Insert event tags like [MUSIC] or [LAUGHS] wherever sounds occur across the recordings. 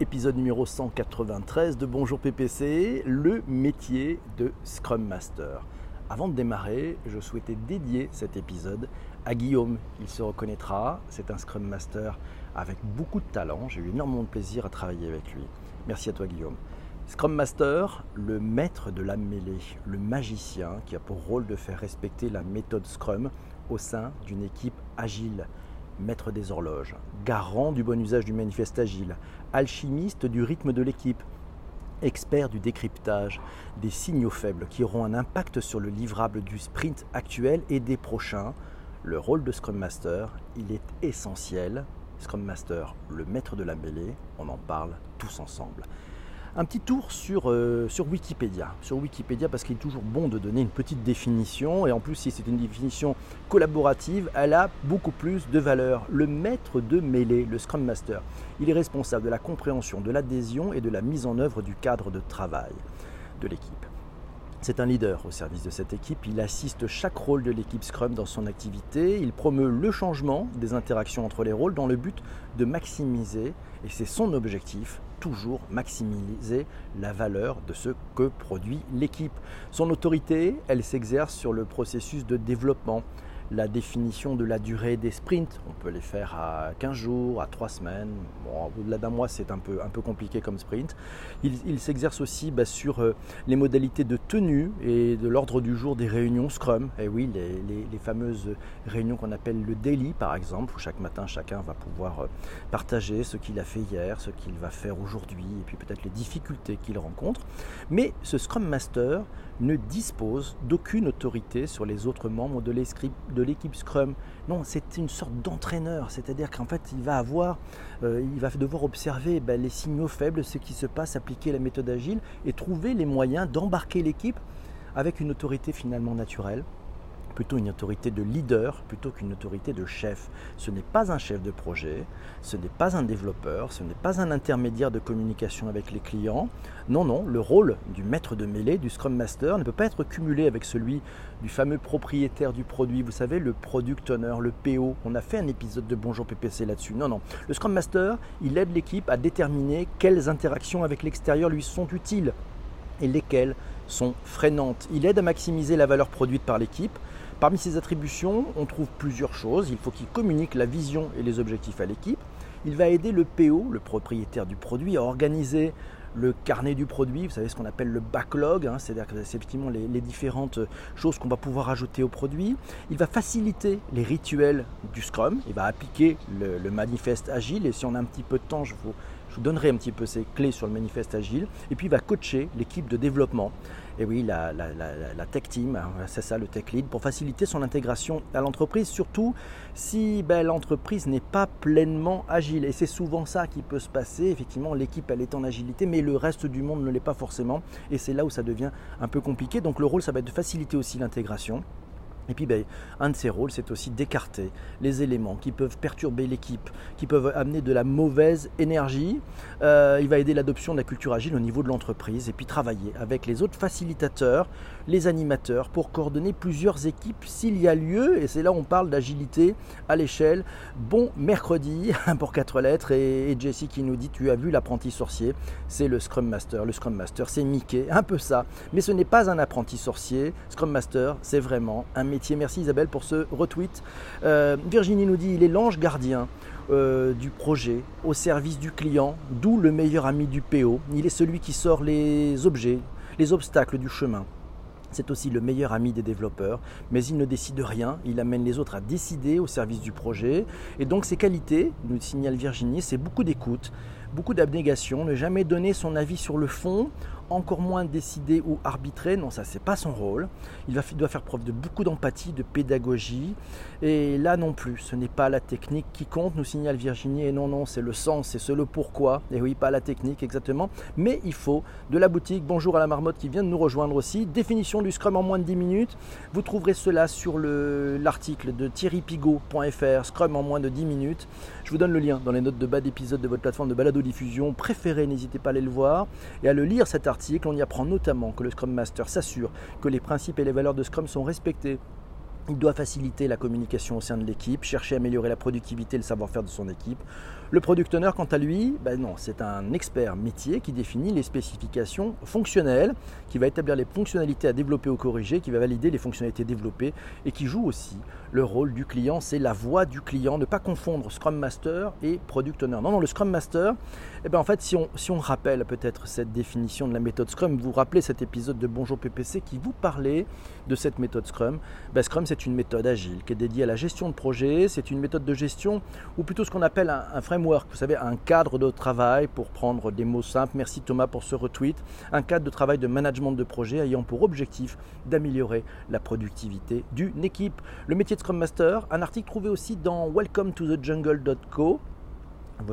épisode numéro 193 de Bonjour PPC, le métier de Scrum Master. Avant de démarrer, je souhaitais dédier cet épisode à Guillaume. Il se reconnaîtra, c'est un Scrum Master avec beaucoup de talent. J'ai eu énormément de plaisir à travailler avec lui. Merci à toi Guillaume. Scrum Master, le maître de la mêlée, le magicien qui a pour rôle de faire respecter la méthode Scrum au sein d'une équipe agile maître des horloges, garant du bon usage du manifeste agile, alchimiste du rythme de l'équipe, expert du décryptage des signaux faibles qui auront un impact sur le livrable du sprint actuel et des prochains, le rôle de Scrum Master, il est essentiel. Scrum Master, le maître de la mêlée, on en parle tous ensemble un petit tour sur, euh, sur Wikipédia. Sur Wikipédia, parce qu'il est toujours bon de donner une petite définition, et en plus, si c'est une définition collaborative, elle a beaucoup plus de valeur. Le maître de mêlée, le Scrum Master, il est responsable de la compréhension, de l'adhésion et de la mise en œuvre du cadre de travail de l'équipe. C'est un leader au service de cette équipe, il assiste chaque rôle de l'équipe Scrum dans son activité, il promeut le changement des interactions entre les rôles dans le but de maximiser, et c'est son objectif, toujours maximiser la valeur de ce que produit l'équipe. Son autorité, elle s'exerce sur le processus de développement, la définition de la durée des sprints. On peut les faire à 15 jours, à 3 semaines. Bon, au-delà d'un mois, c'est un peu, un peu compliqué comme sprint. Il, s'exerce aussi bah, sur euh, les modalités de tenue et de l'ordre du jour des réunions Scrum. Et oui, les, fameuses réunions qu'on appelle le daily, par exemple, où chaque matin, chacun va pouvoir euh, partager ce qu'il a fait hier, ce qu'il va faire aujourd'hui, et puis peut-être les difficultés qu'il rencontre. Mais ce Scrum Master ne dispose d'aucune autorité sur les autres membres de l'équipe Scrum. Non, c'est une sorte d'entraîneur, c'est-à-dire qu'en fait, il va avoir, euh, il va devoir observer ben, les signaux faibles, ce qui se passe, appliquer la méthode agile et trouver les moyens d'embarquer l'équipe avec une autorité finalement naturelle plutôt une autorité de leader plutôt qu'une autorité de chef. Ce n'est pas un chef de projet, ce n'est pas un développeur, ce n'est pas un intermédiaire de communication avec les clients. Non, non, le rôle du maître de mêlée, du Scrum Master, ne peut pas être cumulé avec celui du fameux propriétaire du produit. Vous savez, le Product Owner, le PO. On a fait un épisode de Bonjour PPC là-dessus. Non, non. Le Scrum Master, il aide l'équipe à déterminer quelles interactions avec l'extérieur lui sont utiles et lesquelles sont freinantes. Il aide à maximiser la valeur produite par l'équipe Parmi ses attributions, on trouve plusieurs choses. Il faut qu'il communique la vision et les objectifs à l'équipe. Il va aider le PO, le propriétaire du produit, à organiser le carnet du produit, vous savez ce qu'on appelle le backlog, hein, c'est-à-dire que c'est effectivement les, différentes choses qu'on va pouvoir ajouter au produit. Il va faciliter les rituels du Scrum, il va appliquer le, manifeste agile, et si on a un petit peu de temps, je vous, je vous donnerai un petit peu ces clés sur le manifeste agile. Et puis il va coacher l'équipe de développement. Et oui, la, tech team, hein, c'est ça le tech lead, pour faciliter son intégration à l'entreprise, surtout si ben, l'entreprise n'est pas pleinement agile. Et c'est souvent ça qui peut se passer. Effectivement, l'équipe, elle est en agilité, mais le reste du monde ne l'est pas forcément. Et c'est là où ça devient un peu compliqué. Donc le rôle, ça va être de faciliter aussi l'intégration. Et puis ben, un de ses rôles, c'est aussi d'écarter les éléments qui peuvent perturber l'équipe, qui peuvent amener de la mauvaise énergie. Euh, il va aider l'adoption de la culture agile au niveau de l'entreprise et puis travailler avec les autres facilitateurs, les animateurs, pour coordonner plusieurs équipes s'il y a lieu. Et c'est là où on parle d'agilité à l'échelle. Bon mercredi [LAUGHS] pour quatre lettres et, et Jessie qui nous dit tu as vu l'apprenti sorcier, c'est le Scrum Master. Le Scrum Master, c'est Mickey, un peu ça. Mais ce n'est pas un apprenti sorcier. Scrum Master, c'est vraiment un métier Merci Isabelle pour ce retweet. Euh, Virginie nous dit il est l'ange gardien. Euh, du projet au service du client, d'où le meilleur ami du PO. Il est celui qui sort les objets, les obstacles du chemin. C'est aussi le meilleur ami des développeurs, mais il ne décide rien, il amène les autres à décider au service du projet. Et donc ses qualités, nous signale Virginie, c'est beaucoup d'écoute, beaucoup d'abnégation, ne jamais donner son avis sur le fond encore moins décider ou arbitrer. Non, ça, c'est pas son rôle. Il, va, doit faire preuve de beaucoup d'empathie, de pédagogie. Et là non plus, ce n'est pas la technique qui compte, nous signale Virginie. Et non, non, c'est le sens, c'est le pourquoi. Et oui, pas la technique exactement. Mais il faut de la boutique. Bonjour à la marmotte qui vient de nous rejoindre aussi. Définition du Scrum en moins de 10 minutes. Vous trouverez cela sur l'article de thierrypigot.fr, Scrum en moins de 10 minutes. Je vous donne le lien dans les notes de bas d'épisode de votre plateforme de balado diffusion préférée. N'hésitez pas à aller le voir et à le lire cet article. On y apprend notamment que le Scrum Master s'assure que les principes et les valeurs de Scrum sont respectés Il doit faciliter la communication au sein de l'équipe, chercher à améliorer la productivité et le savoir-faire de son équipe. Le product owner, quant à lui, ben non, c'est un expert métier qui définit les spécifications fonctionnelles, qui va établir les fonctionnalités à développer ou corriger, qui va valider les fonctionnalités développées et qui joue aussi le rôle du client. C'est la voix du client. Ne pas confondre Scrum Master et Product Owner. Non, non, le Scrum Master, eh ben en fait, si on, si on rappelle peut-être cette définition de la méthode Scrum, vous vous rappelez cet épisode de Bonjour PPC qui vous parlait de cette méthode Scrum. Ben, Scrum, c'est une méthode agile qui est dédiée à la gestion de projet. C'est une méthode de gestion, ou plutôt ce qu'on appelle un, framework, vous savez, un cadre de travail, pour prendre des mots simples. Merci Thomas pour ce retweet. Un cadre de travail de management de projet ayant pour objectif d'améliorer la productivité d'une équipe. Le métier de Scrum Master, un article trouvé aussi dans welcome to the jungle.co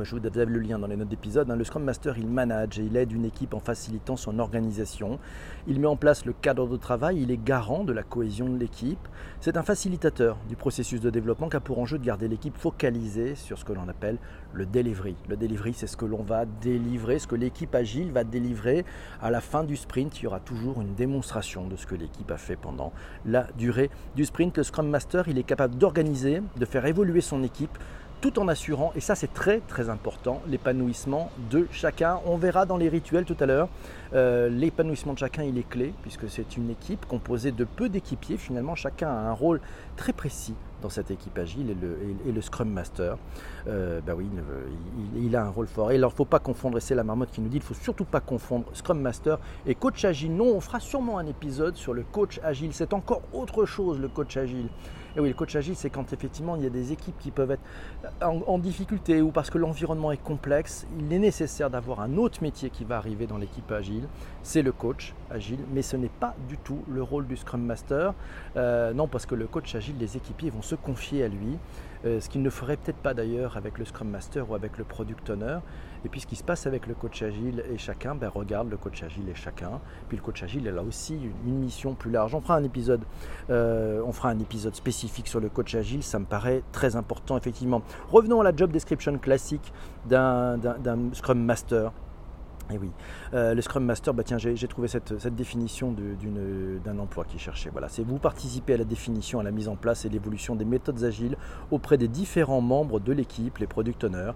je vous avez le lien dans les notes d'épisode. Hein. Le Scrum Master, il manage et il aide une équipe en facilitant son organisation. Il met en place le cadre de travail, il est garant de la cohésion de l'équipe. C'est un facilitateur du processus de développement qui a pour enjeu de garder l'équipe focalisée sur ce que l'on appelle le delivery. Le delivery, c'est ce que l'on va délivrer, ce que l'équipe agile va délivrer. À la fin du sprint, il y aura toujours une démonstration de ce que l'équipe a fait pendant la durée du sprint. Le Scrum Master, il est capable d'organiser, de faire évoluer son équipe tout en assurant, et ça c'est très très important, l'épanouissement de chacun. On verra dans les rituels tout à l'heure, euh, l'épanouissement de chacun il est clé, puisque c'est une équipe composée de peu d'équipiers, finalement chacun a un rôle très précis dans cette équipe agile et le, Scrum Master, euh, bah oui, il, a un rôle fort. Et alors, il ne faut pas confondre, et c'est la marmotte qui nous dit, il ne faut surtout pas confondre Scrum Master et coach agile. Non, on fera sûrement un épisode sur le coach agile. C'est encore autre chose, le coach agile. Et oui, le coach agile, c'est quand effectivement il y a des équipes qui peuvent être en, difficulté ou parce que l'environnement est complexe, il est nécessaire d'avoir un autre métier qui va arriver dans l'équipe agile. C'est le coach agile, mais ce n'est pas du tout le rôle du Scrum Master. Euh, non, parce que le coach agile, les équipiers vont se confier à lui. Euh, ce qu'il ne ferait peut-être pas d'ailleurs avec le Scrum Master ou avec le Product Owner. Et puis ce qui se passe avec le coach agile et chacun, ben, regarde le coach agile et chacun. Puis le coach agile, il a aussi une, mission plus large. Euh, on fera un épisode spécifique sur le coach agile, ça me paraît très important effectivement. Revenons à la job description classique d'un Scrum Master. Et eh oui, euh, le Scrum Master, bah j'ai trouvé cette, définition d'un emploi qui cherchait. Voilà, c'est vous participez à la définition, à la mise en place et l'évolution des méthodes agiles auprès des différents membres de l'équipe, les product owners,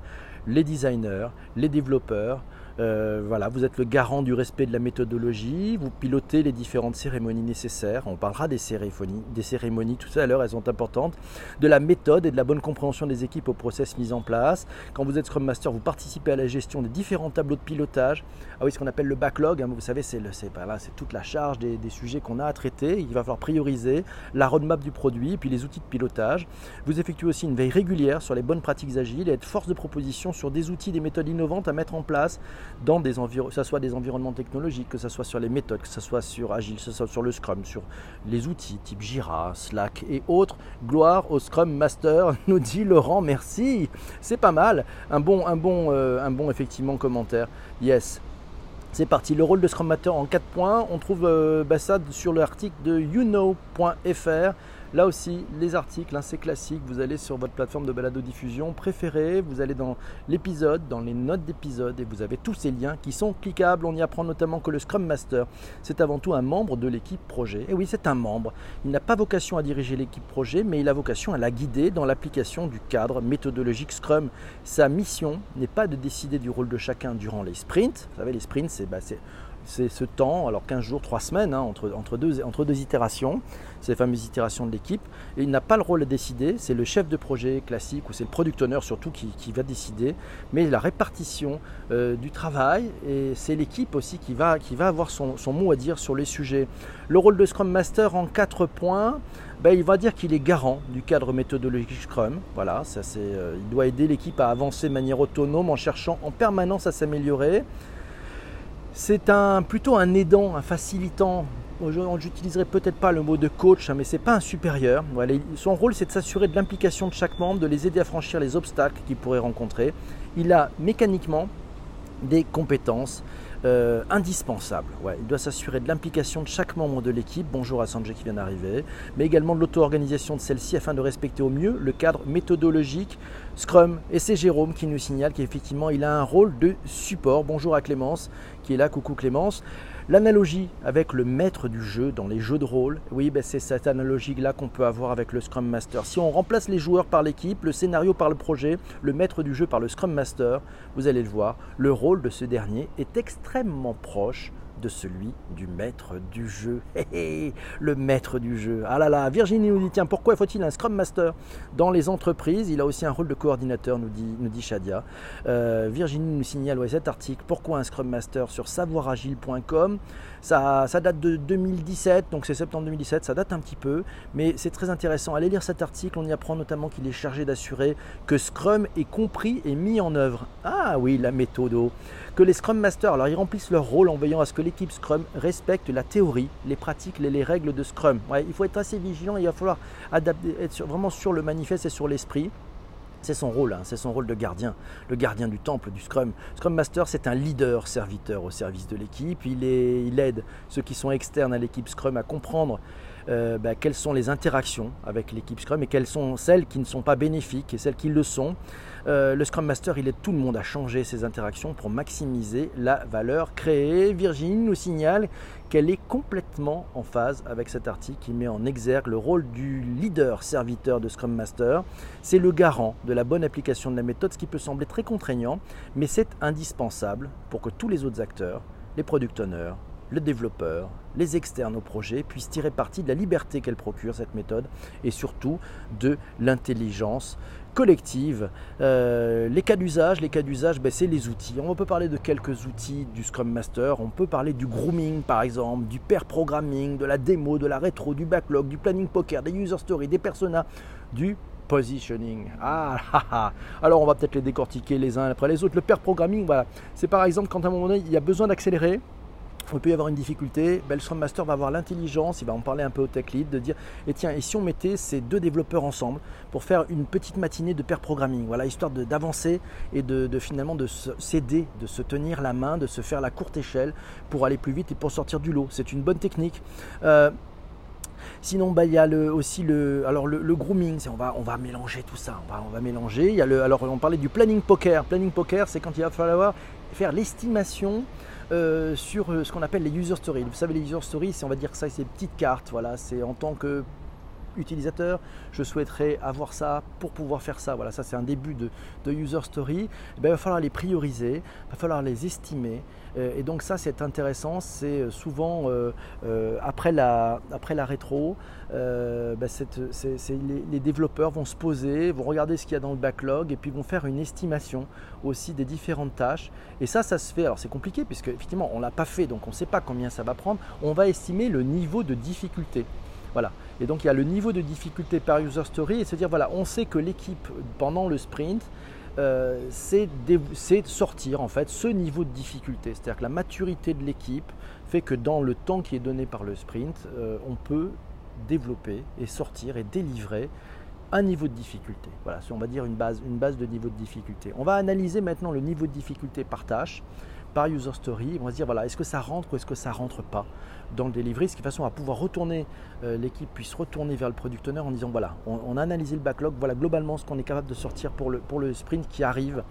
les designers, les développeurs, euh, voilà, vous êtes le garant du respect de la méthodologie, vous pilotez les différentes cérémonies nécessaires. On parlera des cérémonies, des cérémonies tout à l'heure, elles sont importantes. De la méthode et de la bonne compréhension des équipes au process mis en place. Quand vous êtes Scrum Master, vous participez à la gestion des différents tableaux de pilotage. Ah oui, ce qu'on appelle le backlog, hein, vous savez, c'est toute la charge des, sujets qu'on a à traiter. Il va falloir prioriser la roadmap du produit et puis les outils de pilotage. Vous effectuez aussi une veille régulière sur les bonnes pratiques agiles et être force de proposition sur des outils, des méthodes innovantes à mettre en place dans des environnements, que ce soit des environnements technologiques, que ce soit sur les méthodes, que ce soit sur Agile, que ce soit sur le Scrum, sur les outils type Jira, Slack et autres. Gloire au Scrum Master, [LAUGHS] nous dit Laurent, merci. C'est pas mal. Un bon, un bon, euh, un bon effectivement commentaire. Yes. C'est parti, le rôle de Scrum Master en 4 points. On trouve euh, bah, ça sur l'article de youknow.fr. Là aussi, les articles, hein, c'est classique. Vous allez sur votre plateforme de balado-diffusion préférée, vous allez dans l'épisode, dans les notes d'épisode, et vous avez tous ces liens qui sont cliquables. On y apprend notamment que le Scrum Master, c'est avant tout un membre de l'équipe projet. Et oui, c'est un membre. Il n'a pas vocation à diriger l'équipe projet, mais il a vocation à la guider dans l'application du cadre méthodologique Scrum. Sa mission n'est pas de décider du rôle de chacun durant les sprints. Vous savez, les sprints, c'est bah, ce temps, alors 15 jours, 3 semaines, hein, entre, entre deux itérations, ces fameuses itérations de l'équipe. Il n'a pas le rôle de décider, c'est le chef de projet classique ou c'est le product owner surtout qui, va décider. Mais la répartition euh, du travail, et c'est l'équipe aussi qui va, qui va avoir son, mot à dire sur les sujets. Le rôle de Scrum Master en 4 points, ben, il va dire qu'il est garant du cadre méthodologique Scrum. Voilà, ça, euh, il doit aider l'équipe à avancer de manière autonome en cherchant en permanence à s'améliorer. C'est un, plutôt un aidant, un facilitant. J'utiliserai peut-être pas le mot de coach, hein, mais c'est pas un supérieur. son rôle, c'est de s'assurer de l'implication de chaque membre, de les aider à franchir les obstacles qu'ils pourraient rencontrer. Il a mécaniquement des compétences euh, indispensable. il doit s'assurer de l'implication de chaque membre de l'équipe, bonjour à Sanjay qui vient d'arriver, mais également de l'auto-organisation de celle-ci afin de respecter au mieux le cadre méthodologique Scrum. Et c'est Jérôme qui nous signale qu'effectivement il a un rôle de support. Bonjour à Clémence qui est là, coucou Clémence. L'analogie avec le maître du jeu dans les jeux de rôle, oui, ben c'est cette analogie-là qu'on peut avoir avec le Scrum Master. Si on remplace les joueurs par l'équipe, le scénario par le projet, le maître du jeu par le Scrum Master, vous allez le voir, le rôle de ce dernier est extrêmement proche de celui du maître du jeu. [LAUGHS] le maître du jeu. Ah là là, Virginie nous dit tiens, pourquoi faut-il un Scrum Master dans les entreprises? Il a aussi un rôle de coordinateur, nous dit, Shadia. Euh, Virginie nous signale cet article pourquoi un Scrum Master sur savoiragile.com. Ça, ça, date de 2017, donc c'est septembre 2017, ça date un petit peu, mais c'est très intéressant. Allez lire cet article, on y apprend notamment qu'il est chargé d'assurer que Scrum est compris et mis en œuvre. Ah oui, la méthode que les Scrum Masters, alors ils remplissent leur rôle en veillant à ce que l'équipe Scrum respecte la théorie, les pratiques, les, les règles de Scrum. il faut être assez vigilant, il va falloir adapter, être vraiment sur le manifeste et sur l'esprit. C'est son rôle, hein, c'est son rôle de gardien, le gardien du temple du Scrum. Scrum Master, c'est un leader serviteur au service de l'équipe. Il, il aide ceux qui sont externes à l'équipe Scrum à comprendre euh, bah, quelles sont les interactions avec l'équipe Scrum et quelles sont celles qui ne sont pas bénéfiques et celles qui le sont. Euh, le Scrum Master, il aide tout le monde à changer ses interactions pour maximiser la valeur créée. Virginie nous signale qu'elle est complètement en phase avec cet article qui met en exergue le rôle du leader serviteur de Scrum Master. C'est le garant de la bonne application de la méthode, ce qui peut sembler très contraignant, mais c'est indispensable pour que tous les autres acteurs, les product owners, le développeur, les externes au projet puissent tirer parti de la liberté qu'elle procure, cette méthode, et surtout de l'intelligence collective. Euh, les cas d'usage, les cas d'usage, ben, c'est les outils. On peut parler de quelques outils du Scrum Master. On peut parler du grooming, par exemple, du pair programming, de la démo, de la rétro, du backlog, du planning poker, des user stories, des personas, du positioning. Ah, [LAUGHS] ah, ah, alors on va peut-être les décortiquer les uns après les autres. Le pair programming, voilà, c'est par exemple quand à un moment donné il y a besoin d'accélérer il peut y avoir une difficulté, ben, Master va avoir l'intelligence, il va en parler un peu au tech lead, de dire et tiens, et si on mettait ces deux développeurs ensemble pour faire une petite matinée de pair programming, voilà, histoire d'avancer et de, finalement de s'aider, de se tenir la main, de se faire la courte échelle pour aller plus vite et pour sortir du lot. C'est une bonne technique. Euh, sinon, bah, il y a aussi le, alors le, grooming, on va, on va mélanger tout ça, on va, on va mélanger. Il y a le, alors on parlait du planning poker. Planning poker, c'est quand il va falloir faire l'estimation euh, sur euh, ce qu'on appelle les user stories. Vous savez, les user stories, c'est on va dire ça, c'est petites cartes. Voilà, c'est en tant que utilisateur, je souhaiterais avoir ça pour pouvoir faire ça. Voilà, ça c'est un début de, user story. Eh ben, il va falloir les prioriser, il va falloir les estimer. Euh, et donc ça c'est intéressant, c'est souvent après, la, après la rétro, ben, les, les, développeurs vont se poser, vont regarder ce qu'il y a dans le backlog et puis vont faire une estimation aussi des différentes tâches. Et ça, ça se fait. Alors c'est compliqué puisque effectivement on l'a pas fait, donc on ne sait pas combien ça va prendre. On va estimer le niveau de difficulté. Voilà. Et donc il y a le niveau de difficulté par user story et se dire voilà, on sait que l'équipe pendant le sprint euh, c'est sortir en fait ce niveau de difficulté. C'est-à-dire que la maturité de l'équipe fait que dans le temps qui est donné par le sprint, euh, on peut développer et sortir et délivrer un niveau de difficulté. Voilà, on va dire une base, une base de niveau de difficulté. On va analyser maintenant le niveau de difficulté par tâche, par user story. On va se dire, voilà, est-ce que ça rentre ou est-ce que ça rentre pas? Dans le delivery, ce qui façon à pouvoir retourner, euh, l'équipe puisse retourner vers le product owner en disant, voilà, on, a analysé le backlog, voilà globalement ce qu'on est capable de sortir pour le, pour le sprint qui arrive.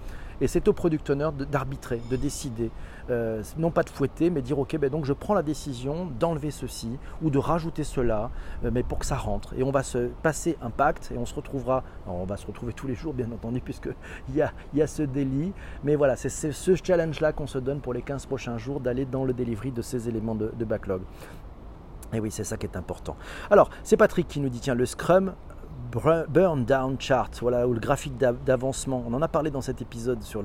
Et c'est au product owner d'arbitrer, de, décider, euh, non pas de fouetter, mais dire ok, ben donc je prends la décision d'enlever ceci ou de rajouter cela, euh, mais pour que ça rentre. Et on va se passer un pacte et on se retrouvera, on va se retrouver tous les jours bien entendu [LAUGHS] puisqu'il y a, y a ce délit. Mais voilà, c'est ce challenge-là qu'on se donne pour les 15 prochains jours d'aller dans le delivery de ces éléments de backlog. Et oui, c'est ça qui est important. Alors, c'est Patrick qui nous dit, tiens, le Scrum, burn down chart, voilà, ou le graphique d'avancement. On en a parlé dans cet épisode sur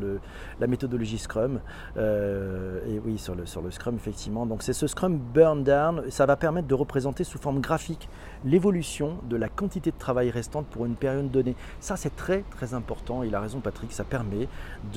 la méthodologie Scrum, euh, et oui, sur le, Scrum, effectivement. Donc, c'est ce Scrum burn down, ça va permettre de représenter sous forme graphique l'évolution de la quantité de travail restante pour une période donnée. Ça, c'est très, très important. Il a raison, Patrick, ça permet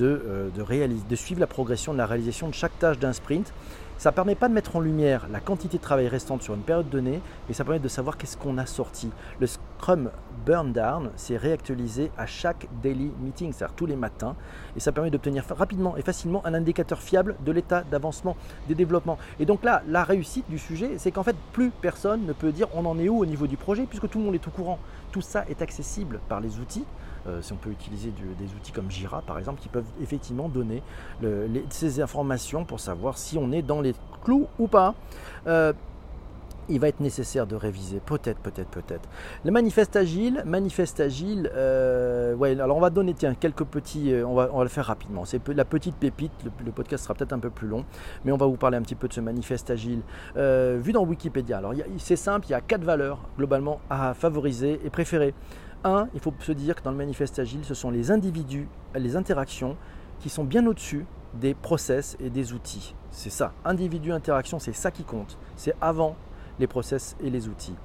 euh, de suivre la progression de la réalisation de chaque tâche d'un sprint ça ne permet pas de mettre en lumière la quantité de travail restante sur une période donnée, mais ça permet de savoir qu'est-ce qu'on a sorti. Le Scrum Burn Down, c'est réactualisé à chaque daily meeting, c'est-à-dire tous les matins, et ça permet d'obtenir rapidement et facilement un indicateur fiable de l'état d'avancement des développements. Et donc là, la réussite du sujet, c'est qu'en fait, plus personne ne peut dire on en est où au niveau du projet, puisque tout le monde est au courant. Tout ça est accessible par les outils. Euh, si on peut utiliser des outils comme Jira par exemple, qui peuvent effectivement donner ces informations pour savoir si on est dans les clous ou pas. Euh, il va être nécessaire de réviser, peut-être, peut-être, peut-être. Le manifeste agile, manifeste agile, euh, alors on va donner tiens, quelques petits, on, va, le faire rapidement. C'est la petite pépite, le, podcast sera peut-être un peu plus long, mais on va vous parler un petit peu de ce manifeste agile. Vu dans Wikipédia, alors c'est simple, il y a quatre valeurs globalement à favoriser et préférer. Un, il faut se dire que dans le manifeste agile, ce sont les individus, les interactions qui sont bien au-dessus des process et des outils. C'est ça, individu, interaction, c'est ça qui compte. C'est avant les process et les outils.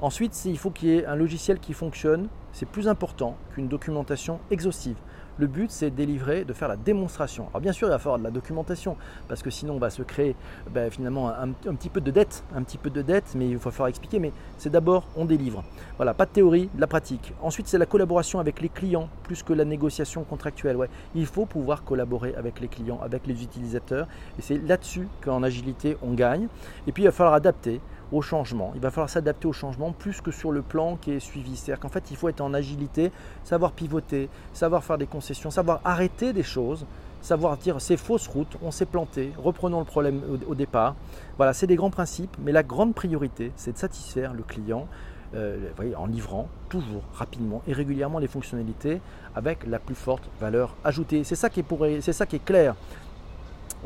Ensuite, il faut qu'il y ait un logiciel qui fonctionne. C'est plus important qu'une documentation exhaustive. Le but, c'est de délivrer, de faire la démonstration. Alors bien sûr, il va falloir de la documentation, parce que sinon, on va se créer ben, finalement un, petit peu de dette, un petit peu de dette, mais il va falloir expliquer. Mais c'est d'abord, on délivre. Voilà, pas de théorie, de la pratique. Ensuite, c'est la collaboration avec les clients, plus que la négociation contractuelle. Ouais. Il faut pouvoir collaborer avec les clients, avec les utilisateurs, et c'est là-dessus qu'en agilité, on gagne. Et puis, il va falloir adapter au changement. Il va falloir s'adapter au changement plus que sur le plan qui est suivi. C'est-à-dire qu'en fait, il faut être en agilité, savoir pivoter, savoir faire des concessions, savoir arrêter des choses, savoir dire c'est fausse route, on s'est planté, reprenons le problème au, départ. Voilà, c'est des grands principes, mais la grande priorité, c'est de satisfaire le client euh, en livrant toujours rapidement et régulièrement les fonctionnalités avec la plus forte valeur ajoutée. C'est ça ça qui est clair.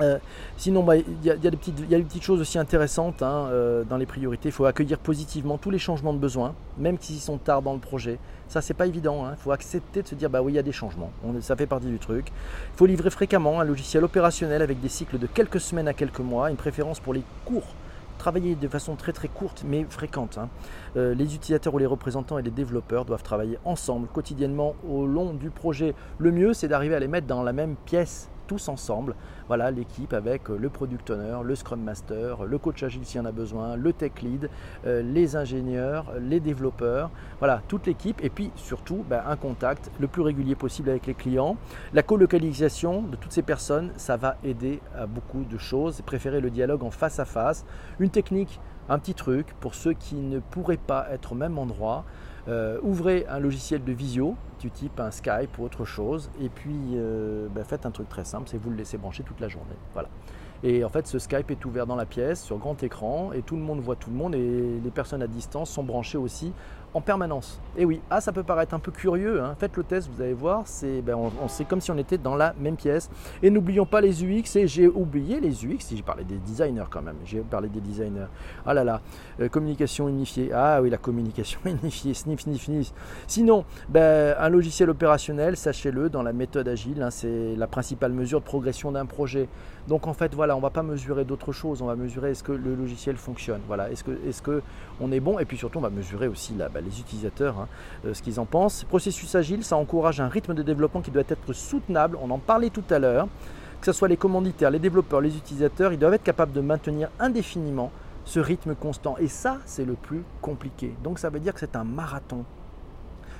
Euh, sinon, bah, il y, a des petites choses aussi intéressantes hein, euh, dans les priorités. Il faut accueillir positivement tous les changements de besoin, même s'ils sont tard dans le projet. Ça, c'est pas évident. Hein. Il faut accepter de se dire, bah oui, il y a des changements. ça fait partie du truc. Il faut livrer fréquemment un logiciel opérationnel avec des cycles de quelques semaines à quelques mois, une préférence pour les cours travailler de façon très très courte mais fréquente. Hein. Euh, les utilisateurs ou les représentants et les développeurs doivent travailler ensemble quotidiennement au long du projet. Le mieux c'est d'arriver à les mettre dans la même pièce tous ensemble. Voilà l'équipe avec euh, le product owner, le scrum master, le coach agile s'il y en a besoin, le tech lead, euh, les ingénieurs, les développeurs. Voilà, toute l'équipe et puis surtout ben, un contact le plus régulier possible avec les clients. La colocalisation de toutes ces personnes, ça va aider à beaucoup de choses. Préférer le dialogue en face à face. Une technique, un petit truc pour ceux qui ne pourraient pas être au même endroit. Euh, ouvrez un logiciel de visio, du type un Skype ou autre chose, et puis euh, ben, faites un truc très simple, c'est vous le laissez brancher toute la journée. Voilà. Et en fait, ce Skype est ouvert dans la pièce, sur grand écran, et tout le monde voit tout le monde, et les personnes à distance sont branchées aussi en permanence. Et oui, ah, ça peut paraître un peu curieux, hein. faites le test, vous allez voir, c'est ben, on, comme si on était dans la même pièce. Et n'oublions pas les UX, et j'ai oublié les UX, si j'ai parlé des designers quand même, j'ai parlé des designers. Ah là là, euh, communication unifiée, ah oui, la communication [LAUGHS] unifiée, sniff, sniff, sniff. Sinon, ben, un logiciel opérationnel, sachez-le, dans la méthode agile, hein, c'est la principale mesure de progression d'un projet. Donc en fait, voilà, on va pas mesurer d'autres choses, on va mesurer est-ce que le logiciel fonctionne, voilà, est-ce que, est que on est bon, et puis surtout on va mesurer aussi la, bah, les utilisateurs, hein, euh, ce qu'ils en pensent. Processus agile, ça encourage un rythme de développement qui doit être soutenable, on en parlait tout à l'heure, que ce soit les commanditaires, les développeurs, les utilisateurs, ils doivent être capables de maintenir indéfiniment ce rythme constant. Et ça, c'est le plus compliqué. Donc ça veut dire que c'est un marathon.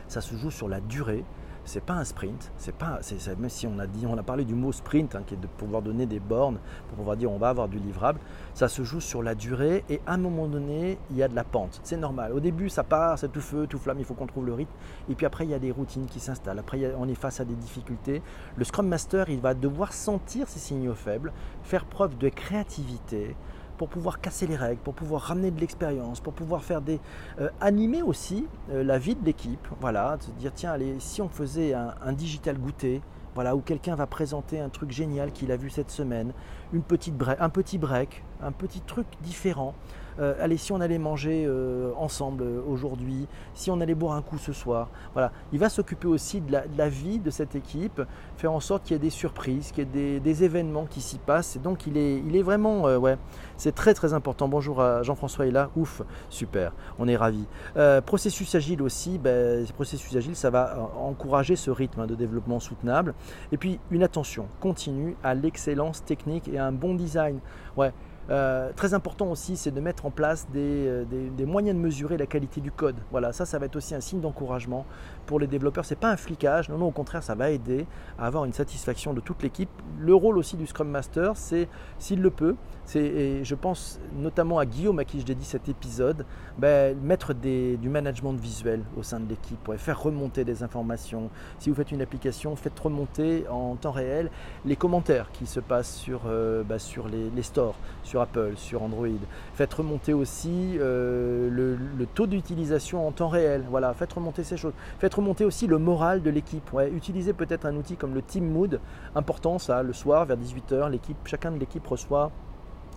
Ça se joue sur la durée, c'est pas un sprint, c'est pas, même si on a dit, on a parlé du mot sprint, hein, qui est de pouvoir donner des bornes pour pouvoir dire on va avoir du livrable, ça se joue sur la durée et à un moment donné il y a de la pente, c'est normal. Au début ça part, c'est tout feu, tout flamme, il faut qu'on trouve le rythme et puis après il y a des routines qui s'installent, après on est face à des difficultés. Le Scrum Master il va devoir sentir ces signaux faibles, faire preuve de créativité, pour pouvoir casser les règles, pour pouvoir ramener de l'expérience, pour pouvoir faire des euh, animer aussi euh, la vie de l'équipe. Voilà, se dire tiens allez si on faisait un, digital goûter, voilà où quelqu'un va présenter un truc génial qu'il a vu cette semaine, un petit break, un petit truc différent. Euh, allez, si on allait manger euh, ensemble euh, aujourd'hui, si on allait boire un coup ce soir. Voilà, il va s'occuper aussi de la, vie de cette équipe, faire en sorte qu'il y ait des surprises, qu'il y ait des, événements qui s'y passent. Et donc, il est, il est vraiment, ouais, c'est très très important. Bonjour à Jean-François est là, ouf, super, on est ravis. processus agile aussi, ben, processus agile, ça va encourager ce rythme hein, de développement soutenable. Et puis, une attention continue à l'excellence technique et à un bon design. Ouais, Euh, très important aussi, c'est de mettre en place euh, des, moyens de mesurer la qualité du code. Voilà, ça, ça va être aussi un signe d'encouragement pour les développeurs. C'est pas un flicage, non, non, au contraire, ça va aider à avoir une satisfaction de toute l'équipe. Le rôle aussi du Scrum Master, c'est, s'il le peut, je pense notamment à Guillaume à qui je dédie cet épisode, ben, mettre du management visuel au sein de l'équipe, pour faire remonter des informations. Si vous faites une application, faites remonter en temps réel les commentaires qui se passent sur, euh, ben, les, stores, sur Apple, sur Android. Faites remonter aussi euh, le, taux d'utilisation en temps réel. Voilà, faites remonter ces choses. Faites remonter aussi le moral de l'équipe. utilisez peut-être un outil comme le Team Mood, important ça, le soir vers 18h, l'équipe, chacun de l'équipe reçoit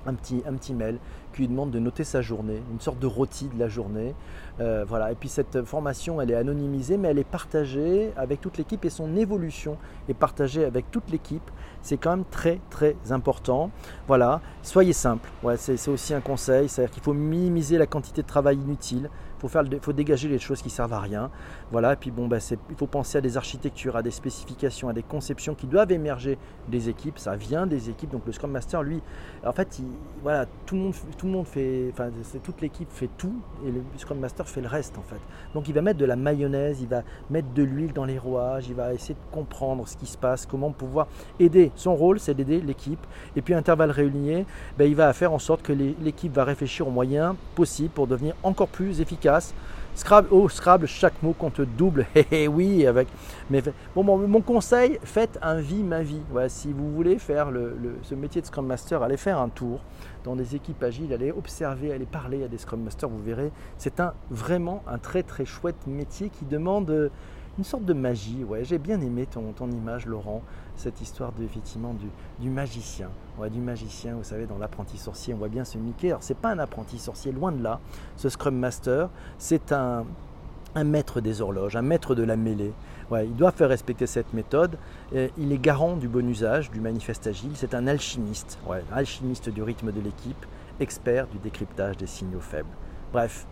un petit, un petit mail qui lui demande de noter sa journée, une sorte de rôti de la journée. Euh, voilà. Et puis cette formation, elle est anonymisée, mais elle est partagée avec toute l'équipe et son évolution est partagée avec toute l'équipe. C'est quand même très très important. Voilà, soyez simple. Ouais, c'est aussi un conseil, c'est-à-dire qu'il faut minimiser la quantité de travail inutile faut, faire, faut dégager les choses qui servent à rien. Voilà, puis bon, bah, il faut penser à des architectures, à des spécifications, à des conceptions qui doivent émerger des équipes. Ça vient des équipes. Donc le Scrum Master, lui, en fait, voilà, tout le monde, tout le monde fait, enfin, toute l'équipe fait tout et le Scrum Master fait le reste en fait. Donc il va mettre de la mayonnaise, il va mettre de l'huile dans les rouages, il va essayer de comprendre ce qui se passe, comment pouvoir aider. Son rôle, c'est d'aider l'équipe. Et puis intervalle réunier, ben, il va faire en sorte que l'équipe va réfléchir aux moyens possibles pour devenir encore plus efficace Scrabble, oh Scrabble, chaque mot compte double. [LAUGHS] Eh, eh oui, avec. Mais bon, mon conseil, faites un vie ma vie. si vous voulez faire le, ce métier de Scrum Master, allez faire un tour dans des équipes agiles, allez observer, allez parler à des Scrum Masters, vous verrez. C'est un vraiment un très très chouette métier qui demande une sorte de magie. Ouais, j'ai bien aimé ton, image, Laurent, cette histoire de, effectivement du, du magicien. Ouais, du magicien, vous savez, dans l'apprenti sorcier, on voit bien ce Mickey. Alors, c'est pas un apprenti sorcier, loin de là. Ce Scrum Master, c'est un, un maître des horloges, un maître de la mêlée. Ouais, il doit faire respecter cette méthode. il est garant du bon usage du manifeste agile. C'est un alchimiste, ouais, alchimiste du rythme de l'équipe, expert du décryptage des signaux faibles. Bref,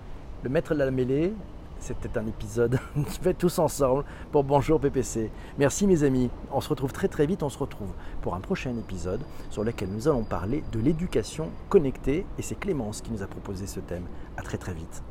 le maître de la mêlée, c'était un épisode [LAUGHS] fait tous ensemble pour Bonjour PPC. Merci mes amis. On se retrouve très très vite. On se retrouve pour un prochain épisode sur lequel nous allons parler de l'éducation connectée. Et c'est Clémence qui nous a proposé ce thème. À très très vite.